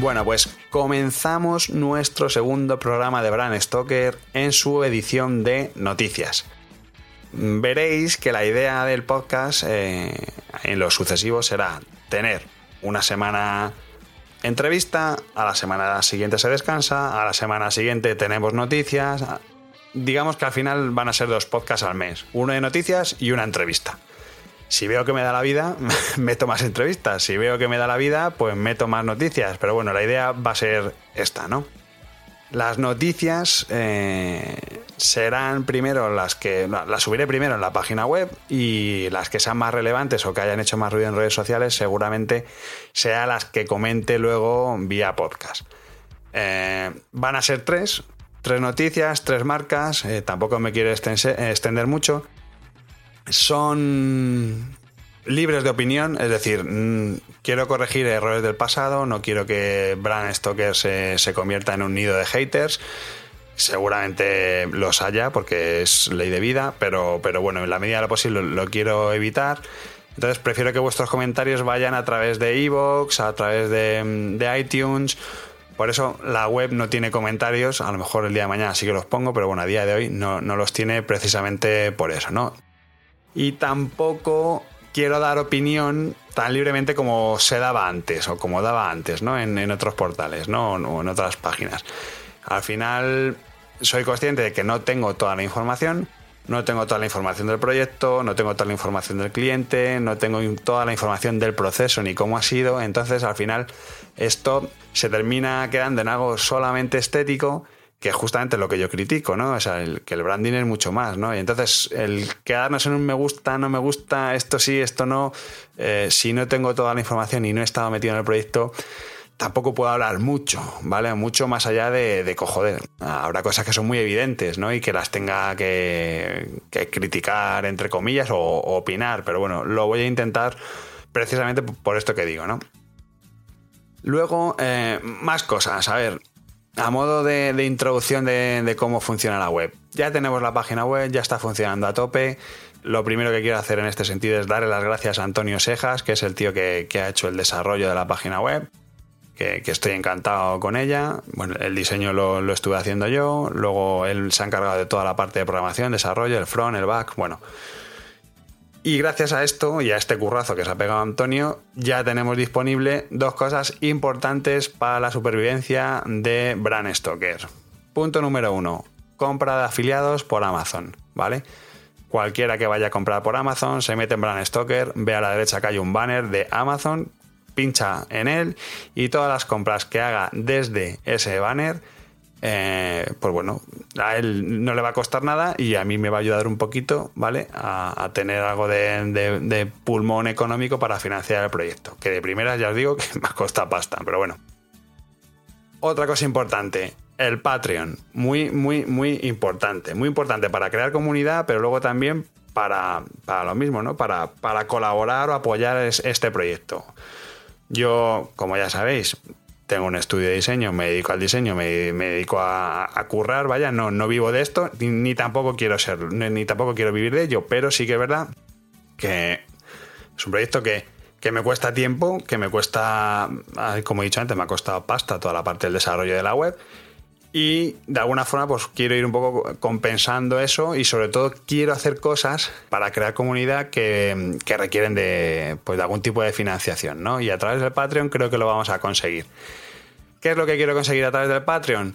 Bueno, pues comenzamos nuestro segundo programa de Bran Stoker en su edición de noticias. Veréis que la idea del podcast eh, en lo sucesivo será tener una semana entrevista, a la semana siguiente se descansa, a la semana siguiente tenemos noticias. Digamos que al final van a ser dos podcasts al mes, uno de noticias y una entrevista. Si veo que me da la vida, meto más entrevistas. Si veo que me da la vida, pues meto más noticias. Pero bueno, la idea va a ser esta, ¿no? Las noticias eh, serán primero las que las subiré primero en la página web y las que sean más relevantes o que hayan hecho más ruido en redes sociales seguramente sean las que comente luego vía podcast. Eh, van a ser tres, tres noticias, tres marcas. Eh, tampoco me quiero extender mucho son libres de opinión, es decir, mm, quiero corregir errores del pasado, no quiero que Bran Stoker se, convierta en un nido de haters. Seguramente los haya porque es ley de vida, pero, pero bueno, en la medida de lo posible lo, quiero evitar. Entonces prefiero que vuestros comentarios vayan a través de Evox, a través de, de iTunes. Por eso la web no tiene comentarios, a lo mejor el día de mañana sí que los pongo, pero bueno, a día de hoy no, no los tiene precisamente por eso, ¿no? Y tampoco quiero dar opinión tan libremente como se daba antes o como daba antes, ¿no? En, otros portales, ¿no? O en otras páginas. Al final soy consciente de que no tengo toda la información, no tengo toda la información del proyecto, no tengo toda la información del cliente, no tengo toda la información del proceso ni cómo ha sido, entonces al final esto se termina quedando en algo solamente estético que es justamente lo que yo critico, ¿no? O sea, el, que el branding es mucho más, ¿no? Y entonces, el quedarnos en un me gusta, no me gusta, esto sí, esto no, eh, si no tengo toda la información y no he estado metido en el proyecto, tampoco puedo hablar mucho, ¿vale? Mucho más allá de, de cojoder. Habrá cosas que son muy evidentes, ¿no? Y que las tenga que, criticar, entre comillas, o, opinar, pero bueno, lo voy a intentar precisamente por esto que digo, ¿no? Luego, eh, más cosas. A ver, a modo de, introducción de, cómo funciona la web. Ya tenemos la página web, ya está funcionando a tope. Lo primero que quiero hacer en este sentido es darle las gracias a Antonio Sejas, que es el tío que, ha hecho el desarrollo de la página web. Que, estoy encantado con ella. Bueno, el diseño lo, lo, estuve haciendo yo. Luego él se ha encargado de toda la parte de programación, desarrollo, el front, el back. Bueno, y gracias a esto y a este currazo que se ha pegado Antonio, ya tenemos disponible dos cosas importantes para la supervivencia de Bran Stoker. Punto número uno, compra de afiliados por Amazon, ¿vale? Cualquiera que vaya a comprar por Amazon se mete en Bran Stoker, ve a la derecha que hay un banner de Amazon, pincha en él y todas las compras que haga desde ese banner eh, pues bueno, a él no le va a costar nada y a mí me va a ayudar un poquito, ¿vale? A, tener algo de, pulmón económico para financiar el proyecto. Que de primera ya os digo que me costado pasta, pero bueno. Otra cosa importante, el Patreon. Muy, muy, muy importante. Muy importante para crear comunidad, pero luego también para, para lo mismo, ¿no? Para, para colaborar o apoyar este proyecto. Yo, como ya sabéis, tengo un estudio de diseño, me dedico al diseño, me, dedico a, currar, vaya, no, no vivo de esto, ni, tampoco quiero ser, ni, tampoco quiero vivir de ello, pero sí que es verdad que es un proyecto que, que me cuesta tiempo, que me cuesta, como he dicho antes, me ha costado pasta toda la parte del desarrollo de la web. Y de alguna forma, pues quiero ir un poco compensando eso y sobre todo quiero hacer cosas para crear comunidad que, que requieren de, pues, de algún tipo de financiación, ¿no? Y a través del Patreon creo que lo vamos a conseguir. ¿Qué es lo que quiero conseguir a través del Patreon?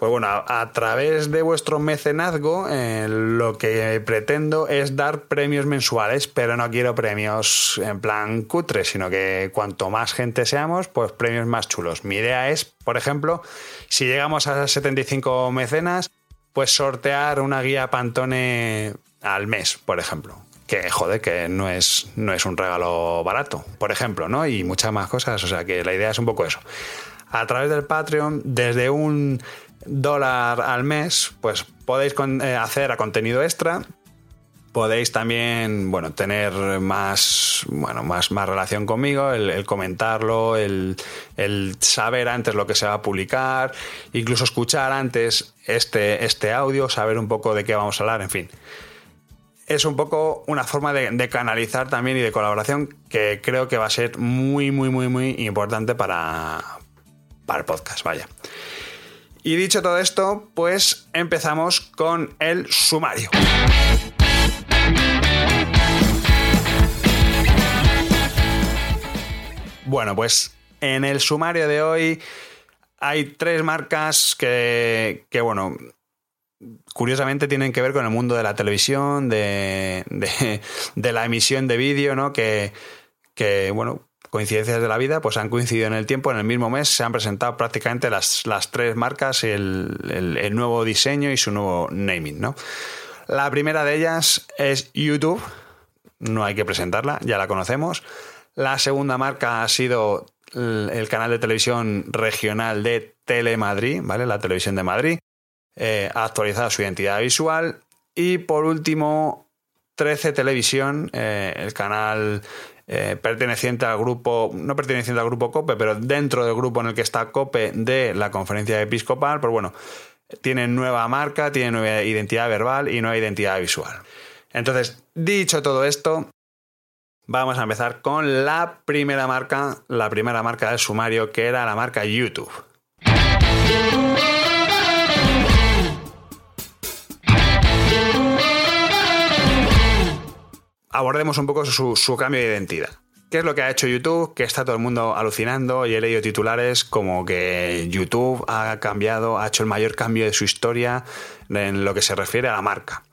Pues bueno, a, través de vuestro mecenazgo eh, lo que pretendo es dar premios mensuales, pero no quiero premios en plan cutre, sino que cuanto más gente seamos, pues premios más chulos. Mi idea es, por ejemplo, si llegamos a 75 mecenas, pues sortear una guía Pantone al mes, por ejemplo que joder, que no es, no es un regalo barato, por ejemplo, ¿no? Y muchas más cosas. O sea que la idea es un poco eso. A través del Patreon, desde un dólar al mes, pues podéis eh, hacer a contenido extra. Podéis también, bueno, tener más, bueno, más, más relación conmigo, el, comentarlo, el, el, saber antes lo que se va a publicar, incluso escuchar antes este, este audio, saber un poco de qué vamos a hablar, en fin es un poco una forma de, canalizar también y de colaboración que creo que va a ser muy, muy, muy, muy importante para, para el podcast, vaya. Y dicho todo esto, pues empezamos con el sumario. Bueno, pues en el sumario de hoy hay tres marcas que, que bueno, curiosamente tienen que ver con el mundo de la televisión, de, la emisión de vídeo, ¿no? Que, bueno, coincidencias de la vida, pues han coincidido en el tiempo, en el mismo mes se han presentado prácticamente las, tres marcas, el, el, nuevo diseño y su nuevo naming, ¿no? La primera de ellas es YouTube, no hay que presentarla, ya la conocemos. La segunda marca ha sido el canal de televisión regional de Telemadrid, ¿vale? La televisión de Madrid eh, ha actualizado su identidad visual. Y por último, 13 Televisión, eh, el canal eh, perteneciente al grupo, no perteneciente al grupo COPE, pero dentro del grupo en el que está COPE de la conferencia episcopal, pues bueno, tiene nueva marca, tiene nueva identidad verbal y nueva identidad visual. Entonces, dicho todo esto, vamos a empezar con la primera marca, la primera marca del sumario, que era la marca YouTube. Abordemos un poco su, cambio de identidad. ¿Qué es lo que ha hecho YouTube? Que está todo el mundo alucinando y he leído titulares como que YouTube ha cambiado, ha hecho el mayor cambio de su historia en lo que se refiere a la marca.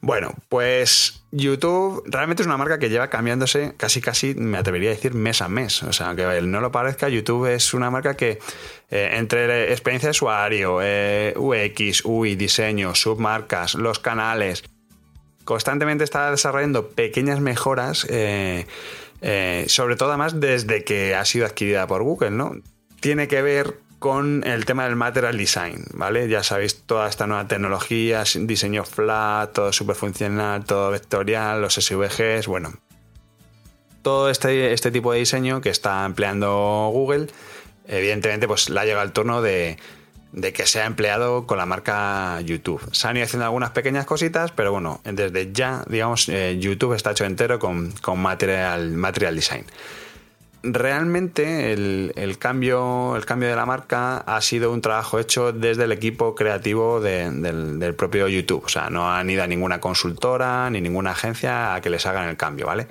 Bueno, pues YouTube realmente es una marca que lleva cambiándose casi casi, me atrevería a decir, mes a mes. O sea, que no lo parezca, YouTube es una marca que eh, entre experiencia de usuario, eh, UX, UI, diseño, submarcas, los canales, constantemente está desarrollando pequeñas mejoras, eh, eh, sobre todo además desde que ha sido adquirida por Google, ¿no? Tiene que ver con el tema del material design, ¿vale? Ya sabéis toda esta nueva tecnología, diseño flat, todo súper funcional, todo vectorial, los SVGs, bueno. Todo este, este tipo de diseño que está empleando Google, evidentemente pues le ha llegado el turno de, de que se ha empleado con la marca YouTube. Se han ido haciendo algunas pequeñas cositas, pero bueno, desde ya, digamos, eh, YouTube está hecho entero con, material, material design. Realmente el, cambio, el cambio de la marca ha sido un trabajo hecho desde el equipo creativo del, del propio YouTube. O sea, no han ido a ninguna consultora ni ninguna agencia a que les hagan el cambio, ¿vale?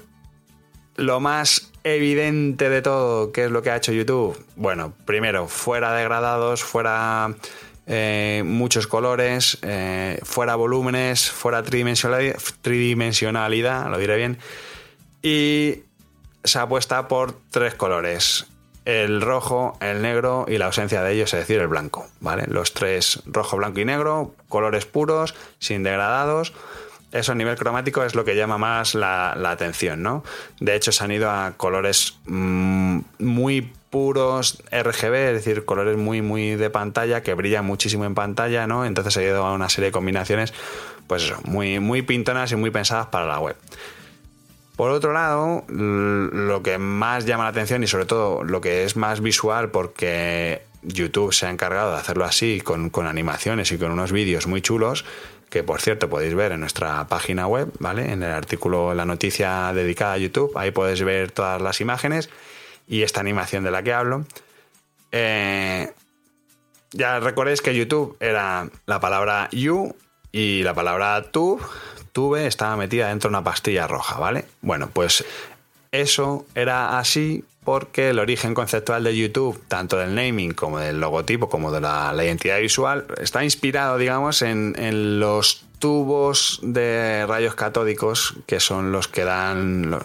Lo más evidente de todo, ¿qué es lo que ha hecho YouTube? Bueno, primero, fuera degradados, fuera eh, muchos colores, eh, fuera volúmenes, fuera tridimensionalidad, lo diré bien, y se apuesta por tres colores. El rojo, el negro y la ausencia de ellos, es decir, el blanco, ¿vale? Los tres, rojo, blanco y negro, colores puros, sin degradados, eso a nivel cromático es lo que llama más la, atención, ¿no? De hecho, se han ido a colores mm, muy puros RGB, es decir, colores muy, muy de pantalla, que brillan muchísimo en pantalla, ¿no? Entonces ha ido a una serie de combinaciones, pues eso, muy, muy pintonas y muy pensadas para la web. Por otro lado, lo que más llama la atención y sobre todo lo que es más visual porque YouTube se ha encargado de hacerlo así, con, con animaciones y con unos vídeos muy chulos, que por cierto podéis ver en nuestra página web, ¿vale? En el artículo, la noticia dedicada a YouTube, ahí podéis ver todas las imágenes y esta animación de la que hablo. Eh, ya recordéis que YouTube era la palabra you y la palabra tube, tube estaba metida dentro de una pastilla roja, ¿vale? Bueno, pues eso era así porque el origen conceptual de YouTube, tanto del naming como del logotipo, como de la, identidad visual, está inspirado, digamos, en, los tubos de rayos catódicos que son los que dan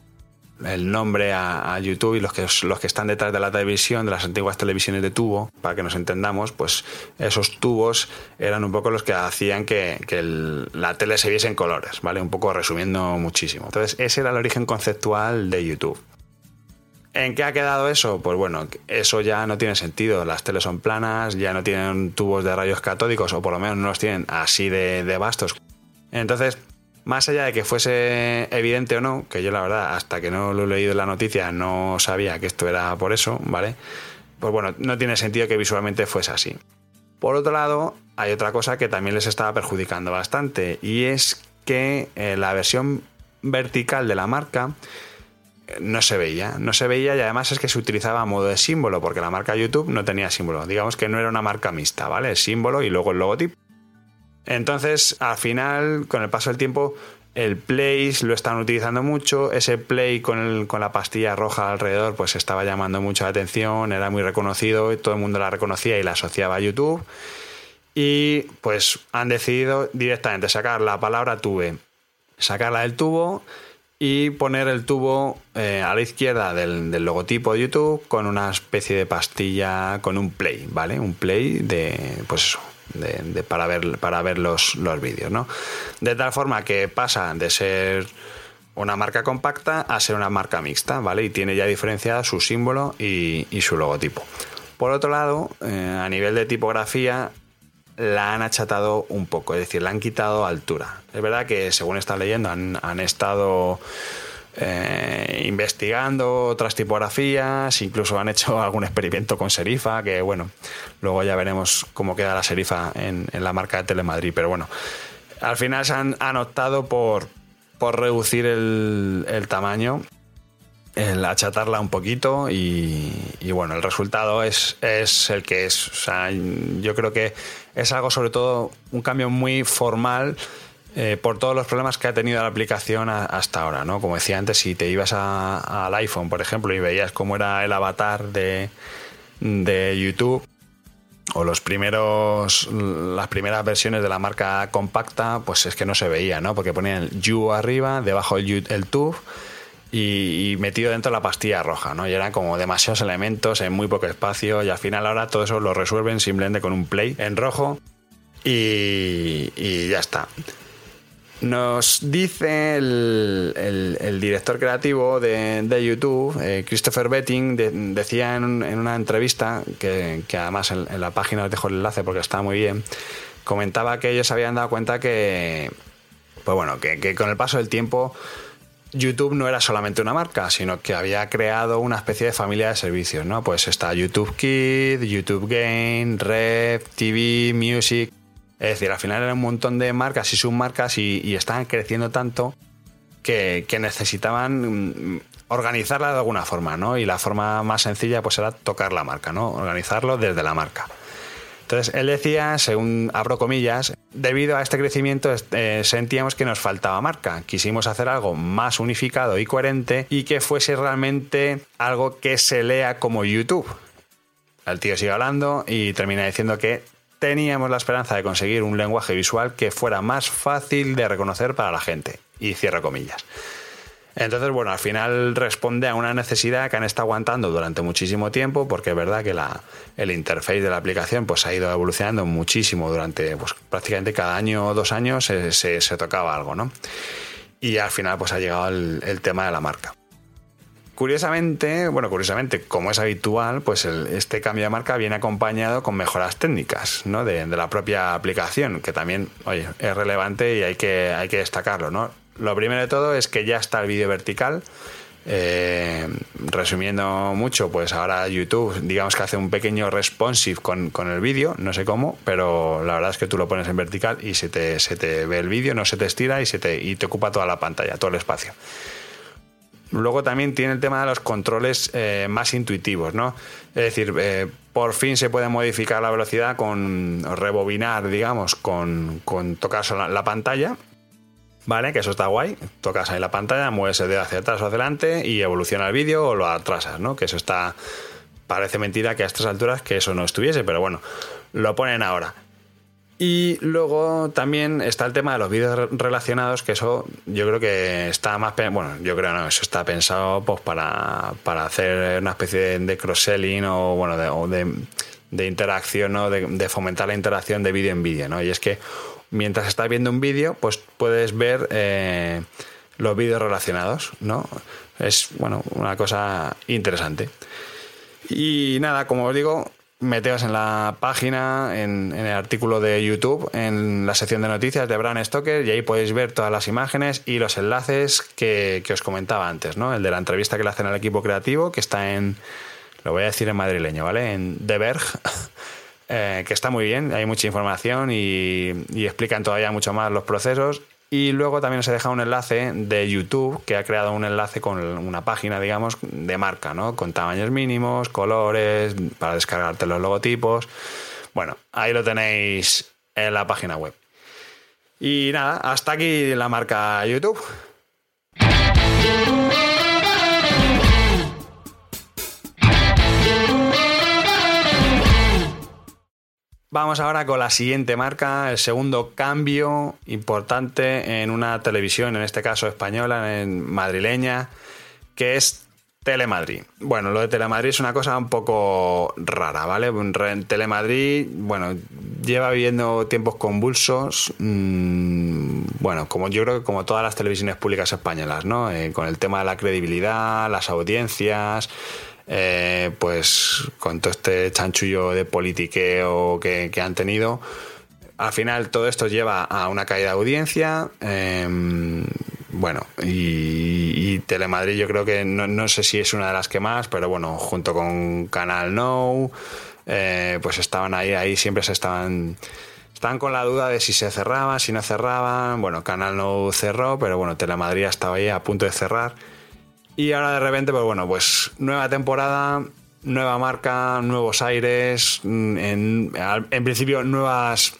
el nombre a, YouTube y los que, están detrás de la televisión, de las antiguas televisiones de tubo, para que nos entendamos, pues esos tubos eran un poco los que hacían que, la tele se viese en colores, ¿vale? Un poco resumiendo muchísimo. Entonces, ese era el origen conceptual de YouTube. ¿En qué ha quedado eso? Pues bueno, eso ya no tiene sentido. Las teles son planas, ya no tienen tubos de rayos catódicos, o por lo menos no los tienen así de, de. Entonces, más allá de que fuese evidente o no, que yo la verdad, hasta que no lo he leído en la noticia, no sabía que esto era por eso, ¿vale? Pues bueno, no tiene sentido que visualmente fuese así. Por otro lado, hay otra cosa que también les estaba perjudicando bastante, y es que eh, la versión vertical de la marca no se veía, no se veía y además es que se utilizaba a modo de símbolo, porque la marca YouTube no tenía símbolo. Digamos que no era una marca mixta, ¿vale? El símbolo y luego el logotipo. Entonces, al final, con el paso del tiempo, el Play lo están utilizando mucho. Ese Play con, la pastilla roja alrededor, pues estaba llamando mucho la atención, era muy reconocido, y todo el mundo la reconocía y la asociaba a YouTube. Y pues han decidido directamente sacar la palabra tuve, sacarla del tubo y poner el tubo eh, a la izquierda del, del, logotipo de YouTube con una especie de pastilla, con un play, ¿vale? Un play de, pues eso, de, para ver, para ver los, los vídeos. ¿no? De tal forma que pasa de ser una marca compacta a ser una marca mixta, ¿vale? Y tiene ya diferenciada su símbolo y, su logotipo. Por otro lado, eh, a nivel de tipografía, la han achatado un poco, es decir, la han quitado altura. Es verdad que, según está leyendo, han, han estado eh, investigando otras tipografías, incluso han hecho algún experimento con Serifa, que bueno, luego ya veremos cómo queda la Serifa en, la marca de Telemadrid, pero bueno, al final se han, optado por, por reducir el, tamaño el achatarla un poquito y, y, bueno, el resultado es, es el que es. Yo creo que es algo sobre todo un cambio muy formal eh, por todos los problemas que ha tenido la aplicación hasta ahora, ¿no? Como decía antes, si te ibas al iPhone, por ejemplo, y veías cómo era el avatar de, YouTube, o los primeros las primeras versiones de la marca compacta pues es que no se veía no porque ponían el You arriba debajo el, el Tube y, metido dentro la pastilla roja no y eran como demasiados elementos en muy poco espacio y al final ahora todo eso lo resuelven simplemente con un play en rojo y, y ya está. Nos dice el, director creativo de, YouTube, eh, Christopher Betting, decía en, una entrevista, que, además en, la página os dejo el enlace porque está muy bien, comentaba que ellos habían dado cuenta que, pues bueno, que, con el paso del tiempo YouTube no era solamente una marca, sino que había creado una especie de familia de servicios, ¿no? Pues está YouTube Kid, YouTube Game, Red, TV, Music, es decir, al final eran un montón de marcas y submarcas y, y estaban creciendo tanto que, necesitaban mm, organizarla de alguna forma, ¿no? Y la forma más sencilla pues era tocar la marca, ¿no? Organizarlo desde la marca. Entonces, él decía, según abro comillas, debido a este crecimiento eh, sentíamos que nos faltaba marca. Quisimos hacer algo más unificado y coherente y que fuese realmente algo que se lea como YouTube. El tío sigue hablando y termina diciendo que teníamos la esperanza de conseguir un lenguaje visual que fuera más fácil de reconocer para la gente. Y cierro comillas. Entonces, bueno, al final responde a una necesidad que han estado aguantando durante muchísimo tiempo, porque es verdad que la, el interface de la aplicación pues, ha ido evolucionando muchísimo durante pues, prácticamente cada año o dos años se, se, tocaba algo, ¿no? Y al final pues ha llegado el tema de la marca. Curiosamente, bueno, curiosamente, como es habitual, pues este cambio de marca viene acompañado con mejoras técnicas ¿no? de, la propia aplicación, que también, oye, es relevante y hay que, hay que destacarlo, ¿no? Lo primero de todo es que ya está el vídeo vertical. Eh, resumiendo mucho, pues ahora YouTube, digamos que hace un pequeño responsive con, el vídeo, no sé cómo, pero la verdad es que tú lo pones en vertical y se te, se te ve el vídeo, no se te estira y, se te, y te ocupa toda la pantalla, todo el espacio. Luego también tiene el tema de los controles eh, más intuitivos, ¿no? Es decir, eh, por fin se puede modificar la velocidad con rebobinar, digamos, con, con tocar la, pantalla, ¿vale? Que eso está guay. Tocas ahí la pantalla, mueves el dedo hacia atrás o adelante y evoluciona el vídeo o lo atrasas, ¿no? Que eso está... Parece mentira que a estas alturas que eso no estuviese, pero bueno, lo ponen ahora. Y luego también está el tema de los vídeos relacionados, que eso yo creo que está más... Bueno, yo creo no, eso está pensado pues para, para hacer una especie de cross-selling o, bueno, de, de, interacción, ¿no? De, fomentar la interacción de vídeo en vídeo, ¿no? Y es que mientras estás viendo un vídeo, pues puedes ver eh, los vídeos relacionados, ¿no? Es, bueno, una cosa interesante. Y nada, como os digo, meteos en la página, en, el artículo de YouTube, en la sección de noticias de Bran Stoker y ahí podéis ver todas las imágenes y los enlaces que, os comentaba antes, ¿no? El de la entrevista que le hacen al equipo creativo, que está en, lo voy a decir en madrileño, ¿vale? En The Berg, eh, que está muy bien, hay mucha información y, explican todavía mucho más los procesos y luego también se deja un enlace de YouTube que ha creado un enlace con una página, digamos, de marca, ¿no? Con tamaños mínimos, colores, para descargarte los logotipos. Bueno, ahí lo tenéis en la página web. Y nada, hasta aquí la marca YouTube. Vamos ahora con la siguiente marca, el segundo cambio importante en una televisión, en este caso española, en madrileña, que es Telemadrid. Bueno, lo de Telemadrid es una cosa un poco rara, ¿vale? Telemadrid, bueno, lleva viviendo tiempos convulsos, mmm, bueno, como yo creo que como todas las televisiones públicas españolas, ¿no? Eh, con el tema de la credibilidad, las audiencias, eh, pues con todo este chanchullo de politiqueo que, han tenido, al final todo esto lleva a una caída de audiencia. Em, bueno, y, Telemadrid yo creo que no, sé si es una de las que más, pero bueno, junto con Canal No, eh, pues estaban ahí, ahí siempre se estaban... Estaban con la duda de si se cerraba, si no cerraban. Bueno, Canal No cerró, pero bueno, Telemadrid estaba ahí a punto de cerrar. Y ahora de repente, pues bueno, pues nueva temporada, nueva marca, nuevos aires, mm, en, principio nuevas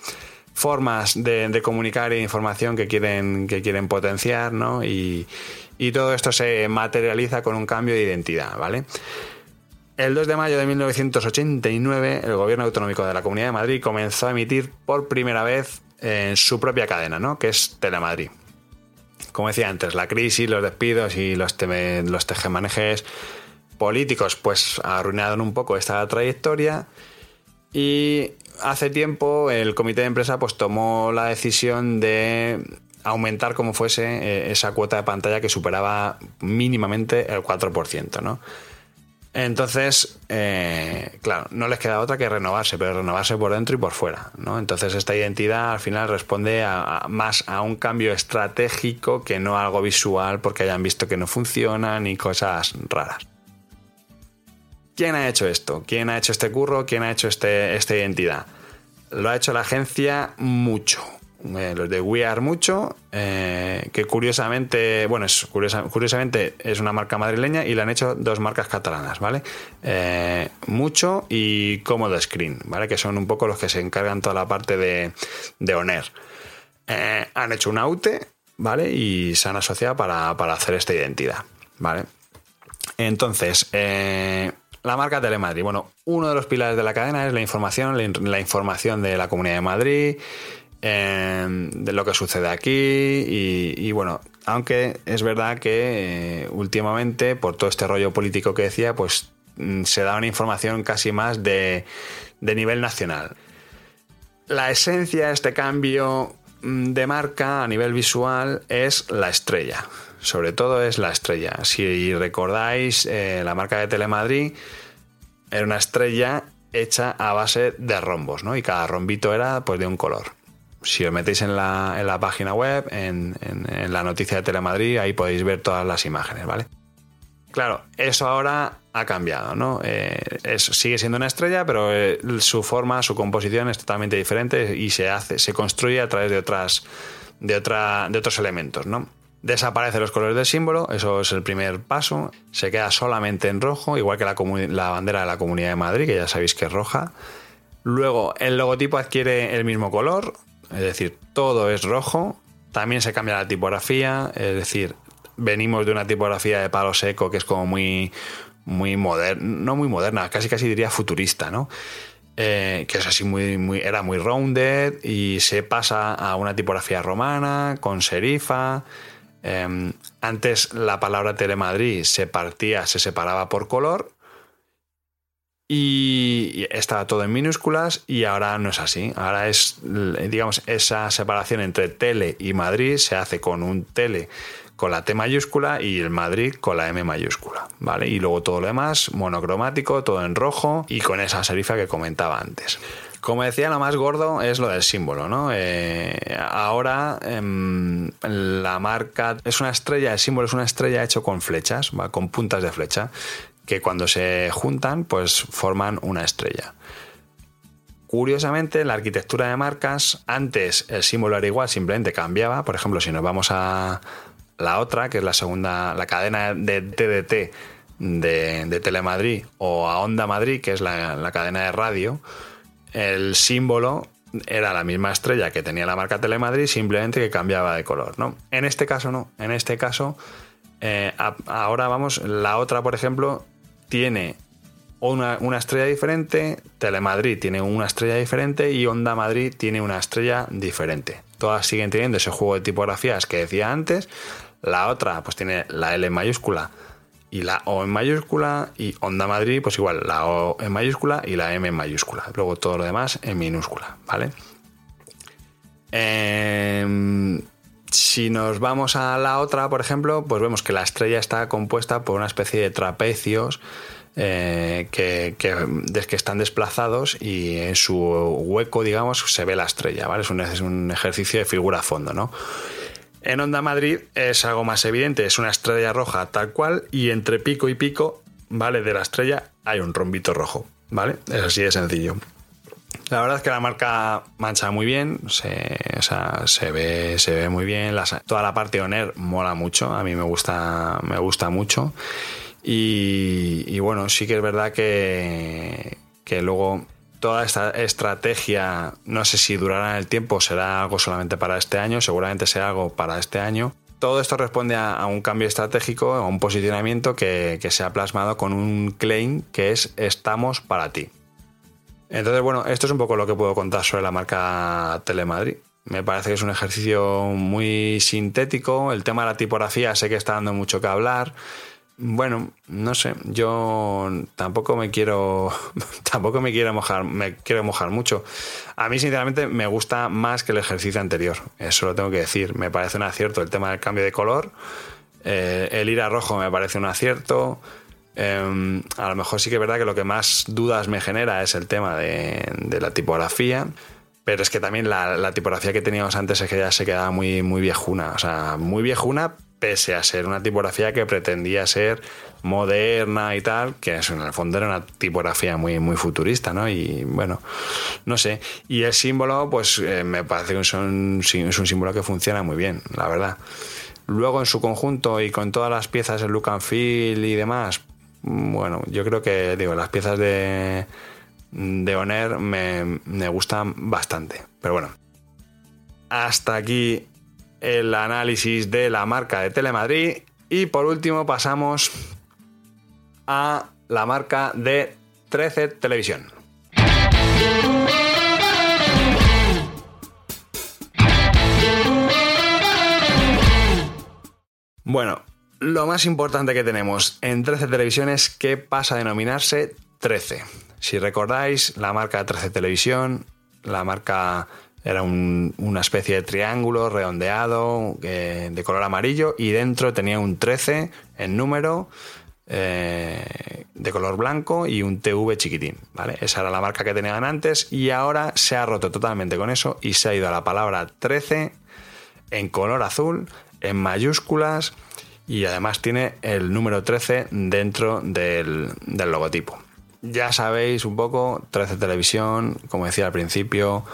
formas de, comunicar e información que quieren, que quieren potenciar, ¿no? Y, y todo esto se materializa con un cambio de identidad, ¿vale? El 2 de mayo de 1989, el gobierno autonómico de la Comunidad de Madrid comenzó a emitir por primera vez en su propia cadena, ¿no? Que es Telemadrid como decía antes, la crisis, los despidos y los, los tejemanejes políticos pues arruinaron un poco esta trayectoria y hace tiempo el comité de empresa pues tomó la decisión de aumentar como fuese eh, esa cuota de pantalla que superaba mínimamente el 4%, ¿no? Entonces, eh, claro, no les queda otra que renovarse, pero renovarse por dentro y por fuera. ¿no? Entonces, esta identidad al final responde más a un cambio estratégico que no algo visual porque hayan visto que no funciona ni cosas raras. ¿Quién ha hecho esto? ¿Quién ha hecho este curro? ¿Quién ha hecho este, esta identidad? Lo ha hecho la agencia mucho, eh, los de We Are Mucho, eh, que curiosamente, bueno, es, curiosamente es una marca madrileña y le han hecho dos marcas catalanas, ¿vale? Eh, mucho y Cómodo Screen, ¿vale? Que son un poco los que se encargan toda la parte de, de Oner. han hecho un AUTE, ¿vale? Y se han asociado para, hacer esta identidad, ¿vale? Entonces, la marca Telemadrid. Bueno, uno de los pilares de la cadena es la información, la información de la Comunidad de Madrid, Em, de lo que sucede aquí y, bueno, aunque es verdad que eh, últimamente por todo este rollo político que decía, pues mm, se da una información casi más de, de nivel nacional. La esencia de este cambio mm, de marca a nivel visual es la estrella. Sobre todo es la estrella. Si recordáis, eh, la marca de Telemadrid era una estrella hecha a base de rombos, ¿no? Y cada rombito era pues de un color si os metéis en la, en la página web, en, la noticia de Telemadrid, ahí podéis ver todas las imágenes, ¿vale? Claro, eso ahora ha cambiado, ¿no? Eh, sigue siendo una estrella, pero eh, su forma, su composición es totalmente diferente y se hace, se construye a través de otras, de otra, de otros elementos, ¿no? Desaparecen los colores del símbolo, eso es el primer paso. Se queda solamente en rojo, igual que la, la bandera de la Comunidad de Madrid, que ya sabéis que es roja. Luego el logotipo adquiere el mismo color, es decir, todo es rojo, también se cambia la tipografía, es decir, venimos de una tipografía de palo seco que es como muy, muy moderna, no muy moderna, casi casi diría futurista, ¿no? eh, que es así muy, era muy rounded y se pasa a una tipografía romana con serifa. Em, antes la palabra Telemadrid se partía, se separaba por color y estaba todo en minúsculas y ahora no es así. Ahora es, digamos, esa separación entre tele y Madrid se hace con un tele con la T mayúscula y el Madrid con la M mayúscula, ¿vale? Y luego todo lo demás monocromático, todo en rojo y con esa serifa que comentaba antes. Como decía, lo más gordo es lo del símbolo, ¿no? Eh, ahora em, la marca es una estrella, el símbolo es una estrella hecho con flechas, con puntas de flecha, que cuando se juntan, pues forman una estrella. Curiosamente, la arquitectura de marcas, antes el símbolo era igual, simplemente cambiaba. Por ejemplo, si nos vamos a, la otra, que es la segunda, la cadena de TDT de, Telemadrid, o a Onda Madrid, que es la, cadena de radio, el símbolo era la misma estrella que tenía la marca Telemadrid, simplemente que cambiaba de color, ¿no? En este caso no, en este caso, eh, ahora vamos, la otra, por ejemplo, tiene una, una, estrella diferente, Telemadrid tiene una estrella diferente y Onda Madrid tiene una estrella diferente. Todas siguen teniendo ese juego de tipografías que decía antes, la otra, pues tiene la L en mayúscula y la O en mayúscula. Y Onda Madrid, pues igual, la O en mayúscula y la M en mayúscula. Luego todo lo demás en minúscula, ¿vale? Em, si nos vamos a la otra, por ejemplo, pues vemos que la estrella está compuesta por una especie de trapecios eh, que, que, están desplazados y en su hueco, digamos, se ve la estrella, ¿vale? Es un, es un ejercicio de figura a fondo, ¿no? En Onda Madrid es algo más evidente, es una estrella roja tal cual y entre pico y pico, ¿vale? De la estrella hay un rombito rojo, ¿vale? Es así de sencillo. La verdad es que la marca mancha muy bien, se, se, ve, se ve muy bien, toda la parte Oner mola mucho, a mí me gusta, me gusta mucho. Y, bueno, sí que es verdad que, que luego toda esta estrategia, no sé si durará en el tiempo, será algo solamente para este año, seguramente será algo para este año. Todo esto responde a, un cambio estratégico, a un posicionamiento que, se ha plasmado con un claim que es estamos para ti. Entonces, bueno, esto es un poco lo que puedo contar sobre la marca Telemadrid. Me parece que es un ejercicio muy sintético. El tema de la tipografía sé que está dando mucho que hablar. Bueno, no sé, yo tampoco me quiero tampoco me quiero mojar, me quiero mojar mucho. A mí sinceramente me gusta más que el ejercicio anterior, eso lo tengo que decir, me parece un acierto el tema del cambio de color. Eh, el ir a rojo me parece un acierto. Em, a lo mejor sí que es verdad que lo que más dudas me genera es el tema de, la tipografía. Pero es que también la, tipografía que teníamos antes es que ya se quedaba muy, muy viejuna. O sea, muy viejuna, pese a ser una tipografía que pretendía ser moderna y tal, que en el fondo era una tipografía muy, muy futurista, ¿no? Y bueno, no sé. Y el símbolo, pues eh, me parece que es un, es un símbolo que funciona muy bien, la verdad. Luego en su conjunto y con todas las piezas, el look and feel y demás, bueno, yo creo que, digo, las piezas de, de Oner me, me gustan bastante. Pero bueno, hasta aquí el análisis de la marca de Telemadrid y por último pasamos a la marca de 13 Televisión. Bueno, lo más importante que tenemos en 13 Televisión es que pasa a denominarse 13. Si recordáis, la marca 13 Televisión, la marca era una especie de triángulo redondeado eh, de color amarillo y dentro tenía un 13 en número eh, de color blanco y un TV chiquitín. ¿vale? Esa era la marca que tenían antes y ahora se ha roto totalmente con eso y se ha ido a la palabra 13 en color azul, en mayúsculas y además tiene el número 13 dentro del, del logotipo. Ya sabéis un poco, 13 Televisión, como decía al principio,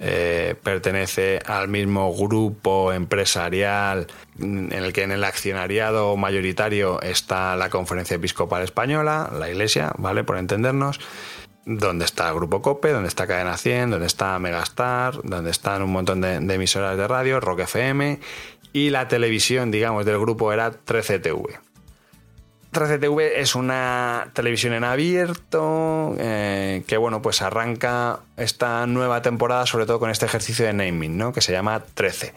eh, pertenece al mismo grupo empresarial en el que en el accionariado mayoritario está la Conferencia Episcopal Española, la Iglesia, ¿vale? Por entendernos, donde está el Grupo COPE, donde está Cadena 100, donde está Megastar, donde están un montón de, emisoras de radio, Rock FM, y la televisión, digamos, del grupo era 13TV. 13TV es una televisión en abierto eh, que, bueno, pues arranca esta nueva temporada sobre todo con este ejercicio de naming, ¿no? Que se llama 13.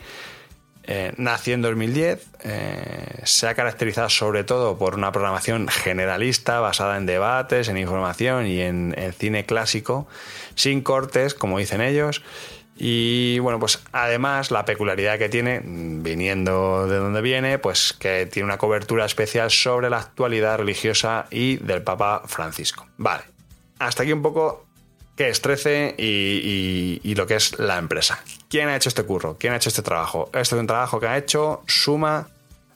Eh, nació en 2010, eh, se ha caracterizado sobre todo por una programación generalista basada en debates, en información y en, en cine clásico, sin cortes, como dicen ellos. Y bueno, pues además la peculiaridad que tiene, viniendo de donde viene, pues que tiene una cobertura especial sobre la actualidad religiosa y del Papa Francisco. Vale, hasta aquí un poco qué es 13 y, lo que es la empresa. ¿Quién ha hecho este curro? ¿Quién ha hecho este trabajo? Este es un trabajo que ha hecho Suma,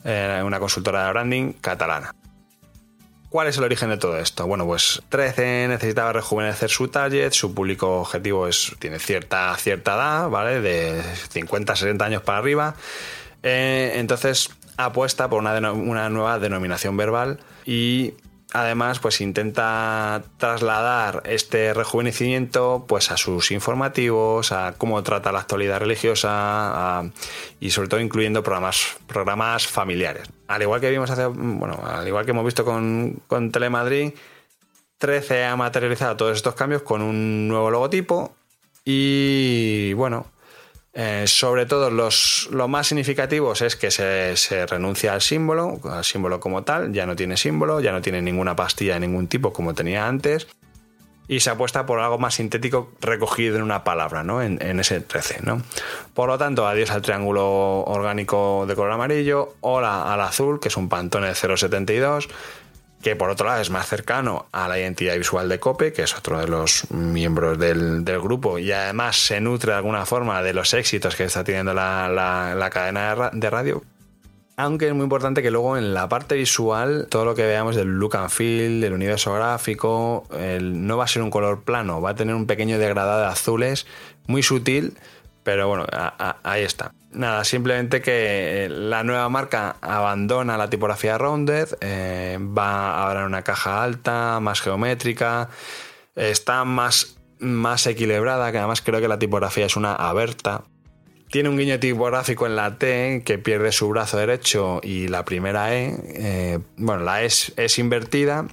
eh, una consultora de branding catalana. ¿Cuál es el origen de todo esto? Bueno, pues 13 necesitaba rejuvenecer su target, su público objetivo es, tiene cierta, cierta edad, ¿vale? De 50, 60 años para arriba. Eh, entonces apuesta por una, una nueva denominación verbal y además pues intenta trasladar este rejuvenecimiento pues a sus informativos, a cómo trata la actualidad religiosa y sobre todo incluyendo programas, programas familiares. Al igual que vimos hace, bueno, al igual que hemos visto con, con Telemadrid, 13 ha materializado todos estos cambios con un nuevo logotipo y bueno, eh, sobre todo los, más significativos es que se, renuncia al símbolo, al símbolo como tal, ya no tiene símbolo, ya no tiene ninguna pastilla de ningún tipo como tenía antes, y se apuesta por algo más sintético recogido en una palabra, ¿no? En, ese 13, ¿no? Por lo tanto, adiós al triángulo orgánico de color amarillo, hola al azul, que es un pantone de 0,72, que por otro lado es más cercano a la identidad visual de Cope, que es otro de los miembros del, grupo, y además se nutre de alguna forma de los éxitos que está teniendo la, cadena de radio. Aunque es muy importante que luego en la parte visual, todo lo que veamos del look and feel, del universo gráfico, no va a ser un color plano, va a tener un pequeño degradado de azules, muy sutil, pero bueno, ahí está. Nada, simplemente que eh, la nueva marca abandona la tipografía rounded, eh, va ahora en una caja alta, más geométrica, está más, más equilibrada, que además creo que la tipografía es una aberta. Tiene un guiño tipográfico en la T que pierde su brazo derecho y la primera E, eh, bueno, la E es, es invertida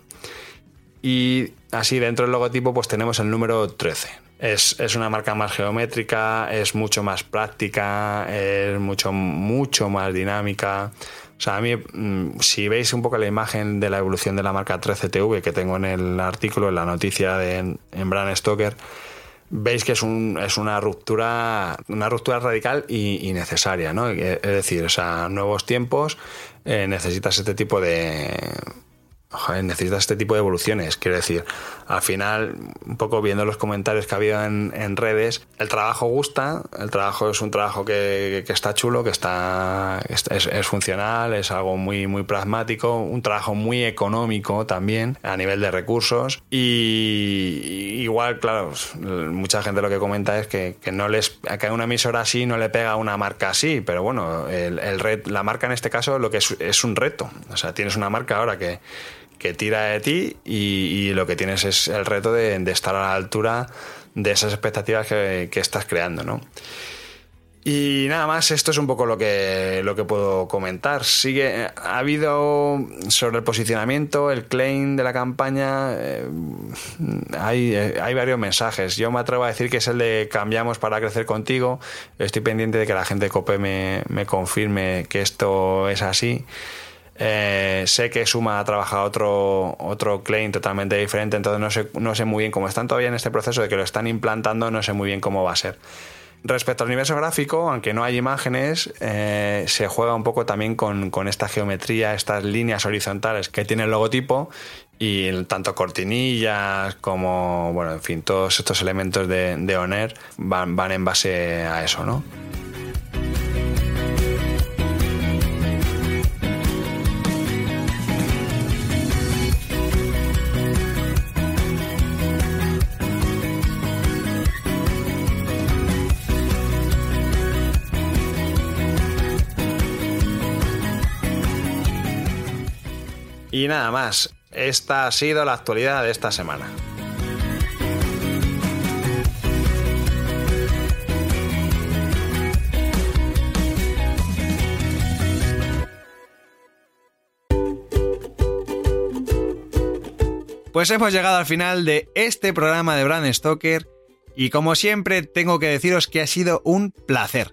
y así dentro del logotipo pues tenemos el número 13. Es, una marca más geométrica, es mucho más práctica, es mucho, mucho más dinámica. O sea, a mí, mm, si veis un poco la imagen de la evolución de la marca 13TV que tengo en el artículo, en la noticia de, en, Brand Stoker, veis que es, un, es una ruptura una ruptura radical y, necesaria, ¿no? Es decir, o sea, nuevos tiempos, eh, necesitas este tipo de, joder, necesitas este tipo de evoluciones. Quiero decir, al final, un poco viendo los comentarios que ha habido en, redes, el trabajo gusta, el trabajo es un trabajo que, está chulo, que está es, funcional, es algo muy, muy pragmático, un trabajo muy económico también a nivel de recursos. Y igual, claro, mucha gente lo que comenta es que, no les que una emisora así no le pega a una marca así, pero bueno, el, el la marca en este caso lo que es, es un reto. O sea, tienes una marca ahora que que tira de ti y, lo que tienes es el reto de, estar a la altura de esas expectativas que, estás creando, ¿no? Y nada más, esto es un poco lo que, lo que puedo comentar. Sigue, ha habido sobre el posicionamiento, el claim de la campaña, eh, hay, hay, varios mensajes. Yo me atrevo a decir que es el de cambiamos para crecer contigo. Estoy pendiente de que la gente de COPE me confirme que esto es así. Eh, sé que Suma ha trabajado otro, otro claim totalmente diferente, entonces no sé, no sé muy bien cómo están todavía en este proceso de que lo están implantando, no sé muy bien cómo va a ser. Respecto al universo gráfico, aunque no hay imágenes, eh, se juega un poco también con, esta geometría, estas líneas horizontales que tiene el logotipo y tanto cortinillas como, bueno, en fin, todos estos elementos de, de Oner van, van en base a eso, ¿no? Y nada más, esta ha sido la actualidad de esta semana. Pues hemos llegado al final de este programa de Brand Stoker y como siempre tengo que deciros que ha sido un placer.